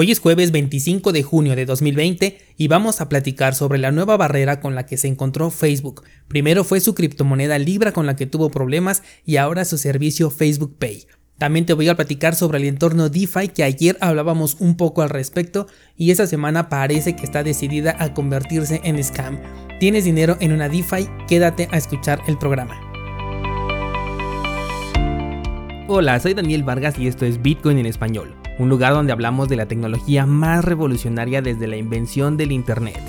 Hoy es jueves 25 de junio de 2020 y vamos a platicar sobre la nueva barrera con la que se encontró Facebook. Primero fue su criptomoneda Libra con la que tuvo problemas y ahora su servicio Facebook Pay. También te voy a platicar sobre el entorno DeFi que ayer hablábamos un poco al respecto y esta semana parece que está decidida a convertirse en scam. ¿Tienes dinero en una DeFi? Quédate a escuchar el programa. Hola, soy Daniel Vargas y esto es Bitcoin en español un lugar donde hablamos de la tecnología más revolucionaria desde la invención del Internet.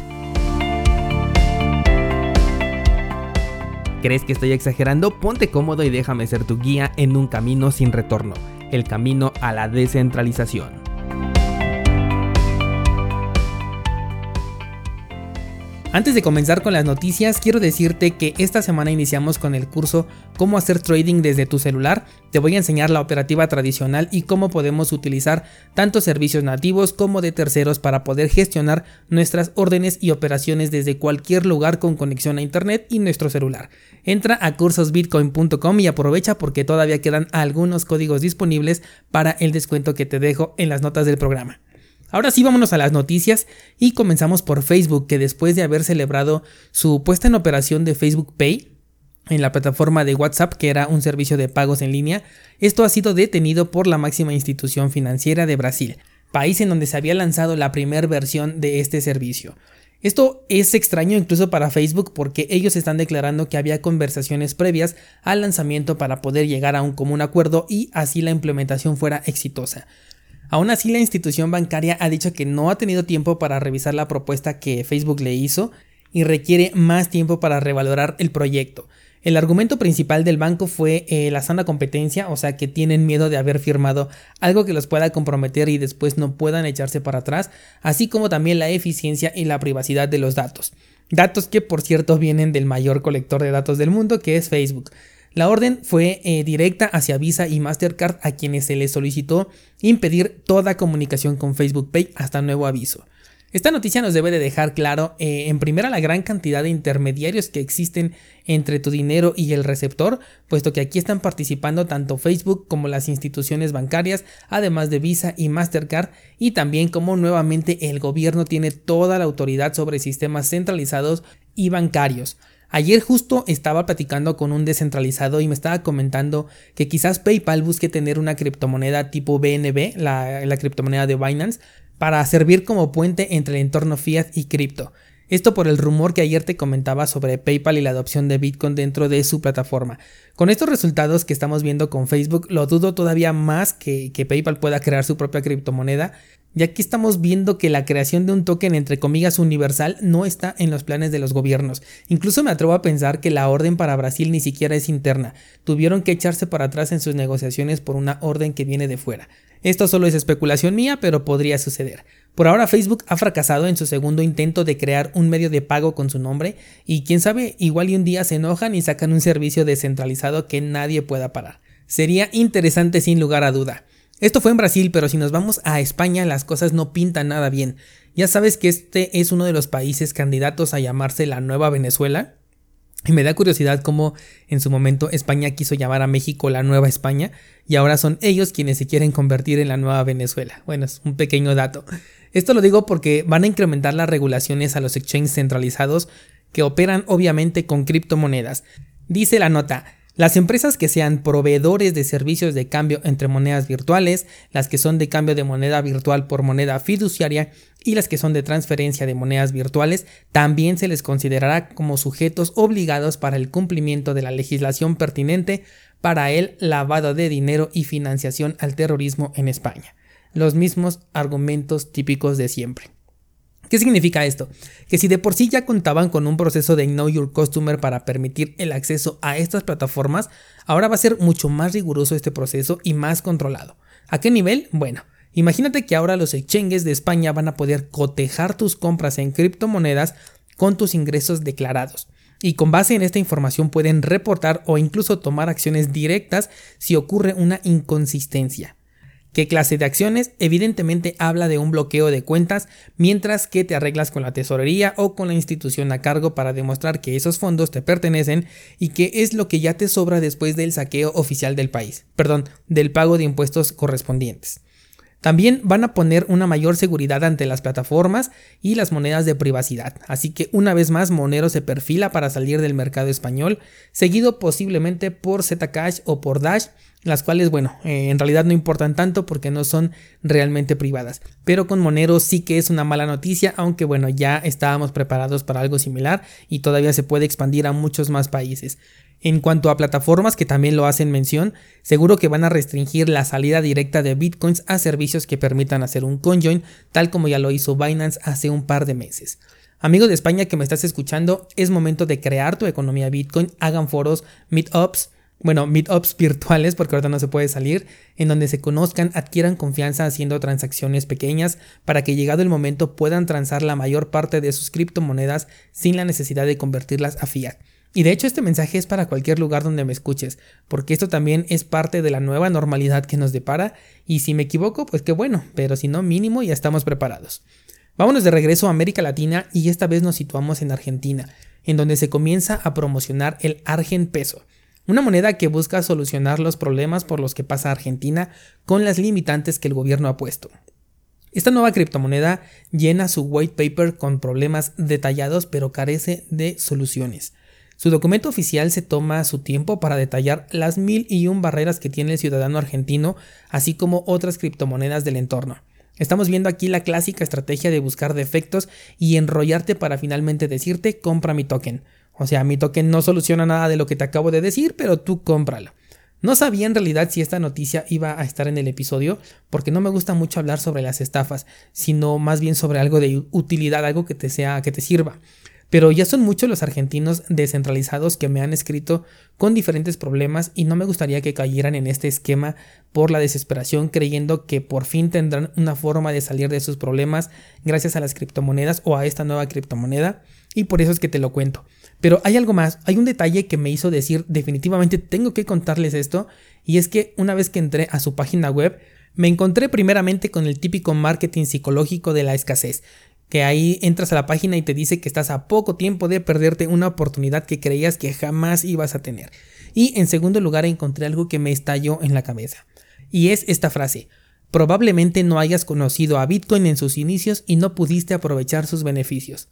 ¿Crees que estoy exagerando? Ponte cómodo y déjame ser tu guía en un camino sin retorno, el camino a la descentralización. Antes de comenzar con las noticias, quiero decirte que esta semana iniciamos con el curso Cómo hacer trading desde tu celular. Te voy a enseñar la operativa tradicional y cómo podemos utilizar tanto servicios nativos como de terceros para poder gestionar nuestras órdenes y operaciones desde cualquier lugar con conexión a internet y nuestro celular. Entra a cursosbitcoin.com y aprovecha porque todavía quedan algunos códigos disponibles para el descuento que te dejo en las notas del programa. Ahora sí, vámonos a las noticias y comenzamos por Facebook, que después de haber celebrado su puesta en operación de Facebook Pay, en la plataforma de WhatsApp, que era un servicio de pagos en línea, esto ha sido detenido por la máxima institución financiera de Brasil, país en donde se había lanzado la primera versión de este servicio. Esto es extraño incluso para Facebook porque ellos están declarando que había conversaciones previas al lanzamiento para poder llegar a un común acuerdo y así la implementación fuera exitosa. Aún así, la institución bancaria ha dicho que no ha tenido tiempo para revisar la propuesta que Facebook le hizo y requiere más tiempo para revalorar el proyecto. El argumento principal del banco fue eh, la sana competencia, o sea que tienen miedo de haber firmado algo que los pueda comprometer y después no puedan echarse para atrás, así como también la eficiencia y la privacidad de los datos. Datos que por cierto vienen del mayor colector de datos del mundo que es Facebook. La orden fue eh, directa hacia Visa y Mastercard a quienes se les solicitó impedir toda comunicación con Facebook Pay hasta nuevo aviso. Esta noticia nos debe de dejar claro, eh, en primera, la gran cantidad de intermediarios que existen entre tu dinero y el receptor, puesto que aquí están participando tanto Facebook como las instituciones bancarias, además de Visa y Mastercard, y también como nuevamente el gobierno tiene toda la autoridad sobre sistemas centralizados y bancarios. Ayer justo estaba platicando con un descentralizado y me estaba comentando que quizás PayPal busque tener una criptomoneda tipo BNB, la, la criptomoneda de Binance, para servir como puente entre el entorno fiat y cripto. Esto por el rumor que ayer te comentaba sobre PayPal y la adopción de Bitcoin dentro de su plataforma. Con estos resultados que estamos viendo con Facebook, lo dudo todavía más que, PayPal pueda crear su propia criptomoneda, ya que estamos viendo que la creación de un token entre comillas universal no está en los planes de los gobiernos. Incluso me atrevo a pensar que la orden para Brasil ni siquiera es interna. Tuvieron que echarse para atrás en sus negociaciones por una orden que viene de fuera. Esto solo es especulación mía, pero podría suceder. Por ahora Facebook ha fracasado en su segundo intento de crear un medio de pago con su nombre y quién sabe, igual y un día se enojan y sacan un servicio descentralizado que nadie pueda parar. Sería interesante sin lugar a duda. Esto fue en Brasil, pero si nos vamos a España las cosas no pintan nada bien. Ya sabes que este es uno de los países candidatos a llamarse la nueva Venezuela. Y me da curiosidad cómo en su momento España quiso llamar a México la nueva España y ahora son ellos quienes se quieren convertir en la nueva Venezuela. Bueno, es un pequeño dato. Esto lo digo porque van a incrementar las regulaciones a los exchanges centralizados que operan obviamente con criptomonedas. Dice la nota, las empresas que sean proveedores de servicios de cambio entre monedas virtuales, las que son de cambio de moneda virtual por moneda fiduciaria y las que son de transferencia de monedas virtuales, también se les considerará como sujetos obligados para el cumplimiento de la legislación pertinente para el lavado de dinero y financiación al terrorismo en España. Los mismos argumentos típicos de siempre. ¿Qué significa esto? Que si de por sí ya contaban con un proceso de Know Your Customer para permitir el acceso a estas plataformas, ahora va a ser mucho más riguroso este proceso y más controlado. ¿A qué nivel? Bueno, imagínate que ahora los exchanges de España van a poder cotejar tus compras en criptomonedas con tus ingresos declarados. Y con base en esta información pueden reportar o incluso tomar acciones directas si ocurre una inconsistencia. ¿Qué clase de acciones? Evidentemente habla de un bloqueo de cuentas mientras que te arreglas con la tesorería o con la institución a cargo para demostrar que esos fondos te pertenecen y que es lo que ya te sobra después del saqueo oficial del país, perdón, del pago de impuestos correspondientes. También van a poner una mayor seguridad ante las plataformas y las monedas de privacidad. Así que una vez más Monero se perfila para salir del mercado español, seguido posiblemente por Zcash o por Dash, las cuales, bueno, eh, en realidad no importan tanto porque no son realmente privadas. Pero con Monero sí que es una mala noticia, aunque bueno, ya estábamos preparados para algo similar y todavía se puede expandir a muchos más países. En cuanto a plataformas que también lo hacen mención, seguro que van a restringir la salida directa de bitcoins a servicios que permitan hacer un conjoin, tal como ya lo hizo Binance hace un par de meses. Amigo de España que me estás escuchando, es momento de crear tu economía Bitcoin, hagan foros, meetups, bueno, meetups virtuales porque ahorita no se puede salir, en donde se conozcan, adquieran confianza haciendo transacciones pequeñas para que llegado el momento puedan transar la mayor parte de sus criptomonedas sin la necesidad de convertirlas a fiat. Y de hecho este mensaje es para cualquier lugar donde me escuches, porque esto también es parte de la nueva normalidad que nos depara, y si me equivoco, pues qué bueno, pero si no, mínimo ya estamos preparados. Vámonos de regreso a América Latina y esta vez nos situamos en Argentina, en donde se comienza a promocionar el Argen Peso, una moneda que busca solucionar los problemas por los que pasa Argentina con las limitantes que el gobierno ha puesto. Esta nueva criptomoneda llena su white paper con problemas detallados pero carece de soluciones. Su documento oficial se toma su tiempo para detallar las mil y un barreras que tiene el ciudadano argentino, así como otras criptomonedas del entorno. Estamos viendo aquí la clásica estrategia de buscar defectos y enrollarte para finalmente decirte compra mi token. O sea, mi token no soluciona nada de lo que te acabo de decir, pero tú cómpralo. No sabía en realidad si esta noticia iba a estar en el episodio, porque no me gusta mucho hablar sobre las estafas, sino más bien sobre algo de utilidad, algo que te sea, que te sirva. Pero ya son muchos los argentinos descentralizados que me han escrito con diferentes problemas y no me gustaría que cayeran en este esquema por la desesperación creyendo que por fin tendrán una forma de salir de sus problemas gracias a las criptomonedas o a esta nueva criptomoneda y por eso es que te lo cuento. Pero hay algo más, hay un detalle que me hizo decir definitivamente tengo que contarles esto y es que una vez que entré a su página web me encontré primeramente con el típico marketing psicológico de la escasez que ahí entras a la página y te dice que estás a poco tiempo de perderte una oportunidad que creías que jamás ibas a tener. Y en segundo lugar encontré algo que me estalló en la cabeza. Y es esta frase. Probablemente no hayas conocido a Bitcoin en sus inicios y no pudiste aprovechar sus beneficios.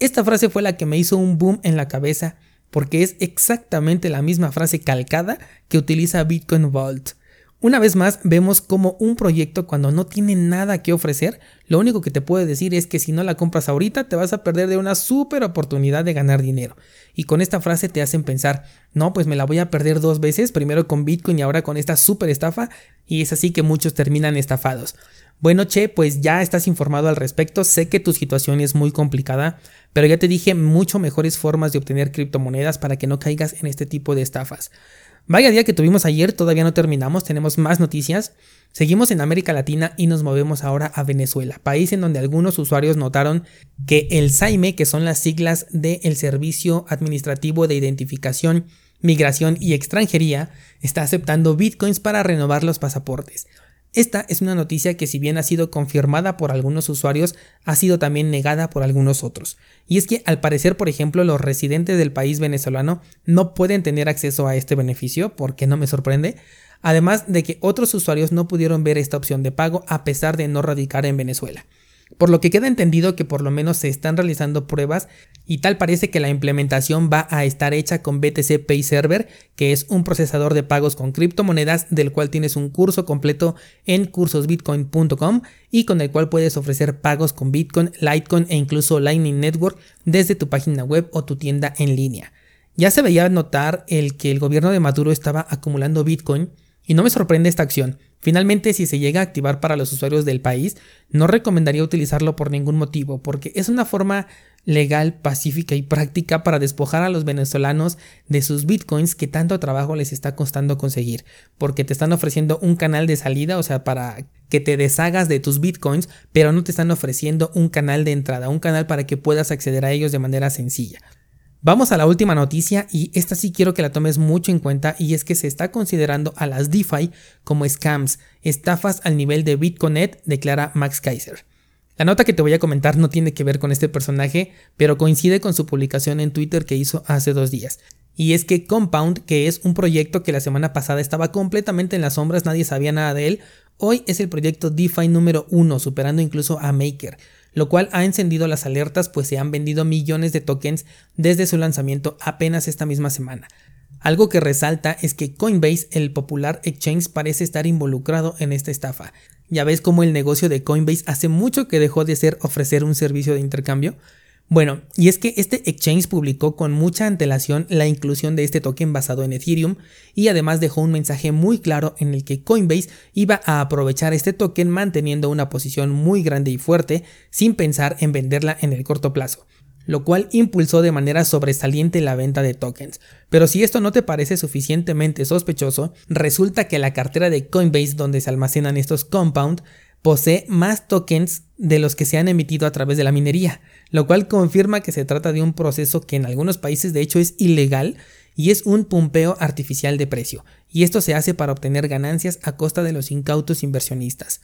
Esta frase fue la que me hizo un boom en la cabeza porque es exactamente la misma frase calcada que utiliza Bitcoin Vault. Una vez más, vemos como un proyecto cuando no tiene nada que ofrecer, lo único que te puede decir es que si no la compras ahorita te vas a perder de una súper oportunidad de ganar dinero. Y con esta frase te hacen pensar, no, pues me la voy a perder dos veces, primero con Bitcoin y ahora con esta súper estafa, y es así que muchos terminan estafados. Bueno, che, pues ya estás informado al respecto, sé que tu situación es muy complicada, pero ya te dije mucho mejores formas de obtener criptomonedas para que no caigas en este tipo de estafas. Vaya día que tuvimos ayer, todavía no terminamos, tenemos más noticias. Seguimos en América Latina y nos movemos ahora a Venezuela, país en donde algunos usuarios notaron que el SAIME, que son las siglas del Servicio Administrativo de Identificación, Migración y Extranjería, está aceptando bitcoins para renovar los pasaportes. Esta es una noticia que si bien ha sido confirmada por algunos usuarios, ha sido también negada por algunos otros. Y es que al parecer, por ejemplo, los residentes del país venezolano no pueden tener acceso a este beneficio, porque no me sorprende, además de que otros usuarios no pudieron ver esta opción de pago a pesar de no radicar en Venezuela. Por lo que queda entendido que por lo menos se están realizando pruebas y tal parece que la implementación va a estar hecha con BTC Pay Server, que es un procesador de pagos con criptomonedas del cual tienes un curso completo en cursosbitcoin.com y con el cual puedes ofrecer pagos con Bitcoin, Litecoin e incluso Lightning Network desde tu página web o tu tienda en línea. Ya se veía notar el que el gobierno de Maduro estaba acumulando Bitcoin y no me sorprende esta acción. Finalmente, si se llega a activar para los usuarios del país, no recomendaría utilizarlo por ningún motivo, porque es una forma legal, pacífica y práctica para despojar a los venezolanos de sus bitcoins que tanto trabajo les está costando conseguir, porque te están ofreciendo un canal de salida, o sea, para que te deshagas de tus bitcoins, pero no te están ofreciendo un canal de entrada, un canal para que puedas acceder a ellos de manera sencilla. Vamos a la última noticia y esta sí quiero que la tomes mucho en cuenta y es que se está considerando a las DeFi como scams, estafas al nivel de Bitcoinet, declara Max Kaiser. La nota que te voy a comentar no tiene que ver con este personaje, pero coincide con su publicación en Twitter que hizo hace dos días. y es que Compound, que es un proyecto que la semana pasada estaba completamente en las sombras, nadie sabía nada de él, hoy es el proyecto DeFi número uno, superando incluso a Maker, lo cual ha encendido las alertas pues se han vendido millones de tokens desde su lanzamiento apenas esta misma semana. Algo que resalta es que Coinbase, el popular exchange, parece estar involucrado en esta estafa. Ya ves cómo el negocio de Coinbase hace mucho que dejó de ser ofrecer un servicio de intercambio. Bueno, y es que este exchange publicó con mucha antelación la inclusión de este token basado en Ethereum y además dejó un mensaje muy claro en el que Coinbase iba a aprovechar este token manteniendo una posición muy grande y fuerte sin pensar en venderla en el corto plazo lo cual impulsó de manera sobresaliente la venta de tokens. Pero si esto no te parece suficientemente sospechoso, resulta que la cartera de Coinbase donde se almacenan estos compound posee más tokens de los que se han emitido a través de la minería, lo cual confirma que se trata de un proceso que en algunos países de hecho es ilegal y es un pumpeo artificial de precio, y esto se hace para obtener ganancias a costa de los incautos inversionistas.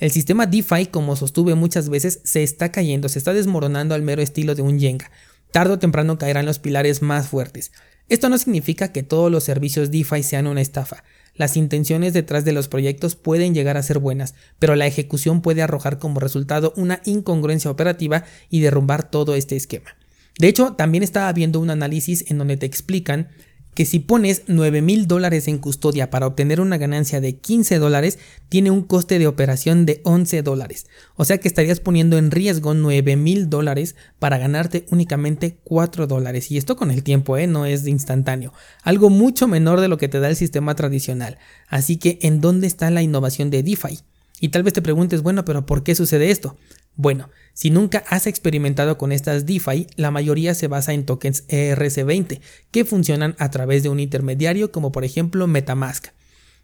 El sistema DeFi, como sostuve muchas veces, se está cayendo, se está desmoronando al mero estilo de un Jenga. Tardo o temprano caerán los pilares más fuertes. Esto no significa que todos los servicios DeFi sean una estafa. Las intenciones detrás de los proyectos pueden llegar a ser buenas, pero la ejecución puede arrojar como resultado una incongruencia operativa y derrumbar todo este esquema. De hecho, también estaba viendo un análisis en donde te explican que si pones 9 mil dólares en custodia para obtener una ganancia de 15 dólares, tiene un coste de operación de 11 dólares. O sea que estarías poniendo en riesgo 9 mil dólares para ganarte únicamente 4 dólares. Y esto con el tiempo, ¿eh? no es instantáneo. Algo mucho menor de lo que te da el sistema tradicional. Así que, ¿en dónde está la innovación de DeFi? Y tal vez te preguntes, bueno, pero ¿por qué sucede esto? Bueno, si nunca has experimentado con estas DeFi, la mayoría se basa en tokens ERC20, que funcionan a través de un intermediario como por ejemplo Metamask.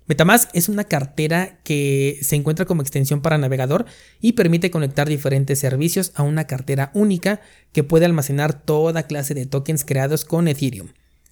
Metamask es una cartera que se encuentra como extensión para navegador y permite conectar diferentes servicios a una cartera única que puede almacenar toda clase de tokens creados con Ethereum.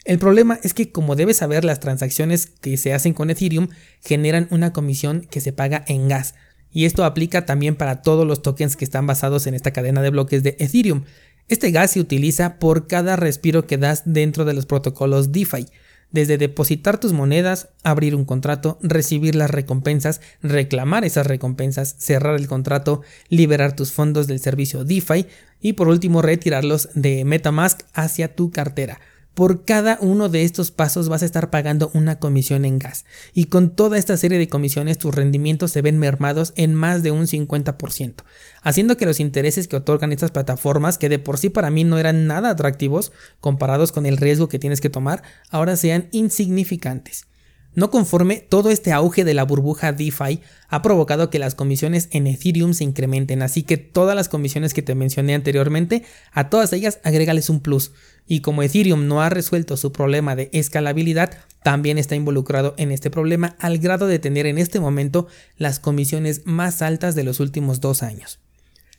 El problema es que como debes saber las transacciones que se hacen con Ethereum generan una comisión que se paga en gas, y esto aplica también para todos los tokens que están basados en esta cadena de bloques de Ethereum. Este gas se utiliza por cada respiro que das dentro de los protocolos DeFi, desde depositar tus monedas, abrir un contrato, recibir las recompensas, reclamar esas recompensas, cerrar el contrato, liberar tus fondos del servicio DeFi y por último retirarlos de Metamask hacia tu cartera. Por cada uno de estos pasos vas a estar pagando una comisión en gas. Y con toda esta serie de comisiones tus rendimientos se ven mermados en más de un 50%, haciendo que los intereses que otorgan estas plataformas, que de por sí para mí no eran nada atractivos comparados con el riesgo que tienes que tomar, ahora sean insignificantes. No conforme, todo este auge de la burbuja DeFi ha provocado que las comisiones en Ethereum se incrementen, así que todas las comisiones que te mencioné anteriormente, a todas ellas agrégales un plus. Y como Ethereum no ha resuelto su problema de escalabilidad, también está involucrado en este problema al grado de tener en este momento las comisiones más altas de los últimos dos años.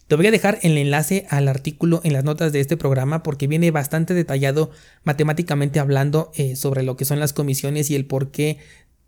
Te voy a dejar el enlace al artículo en las notas de este programa porque viene bastante detallado matemáticamente hablando eh, sobre lo que son las comisiones y el por qué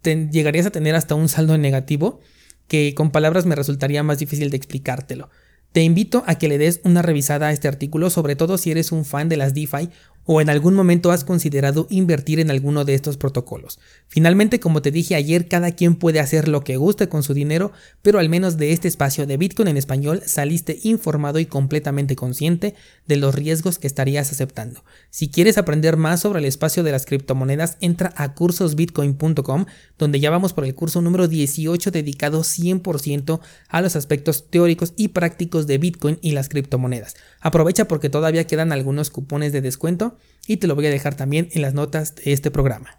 llegarías a tener hasta un saldo negativo que con palabras me resultaría más difícil de explicártelo. Te invito a que le des una revisada a este artículo, sobre todo si eres un fan de las DeFi o en algún momento has considerado invertir en alguno de estos protocolos. Finalmente, como te dije ayer, cada quien puede hacer lo que guste con su dinero, pero al menos de este espacio de Bitcoin en español saliste informado y completamente consciente de los riesgos que estarías aceptando. Si quieres aprender más sobre el espacio de las criptomonedas, entra a cursosbitcoin.com, donde ya vamos por el curso número 18 dedicado 100% a los aspectos teóricos y prácticos de Bitcoin y las criptomonedas. Aprovecha porque todavía quedan algunos cupones de descuento y te lo voy a dejar también en las notas de este programa.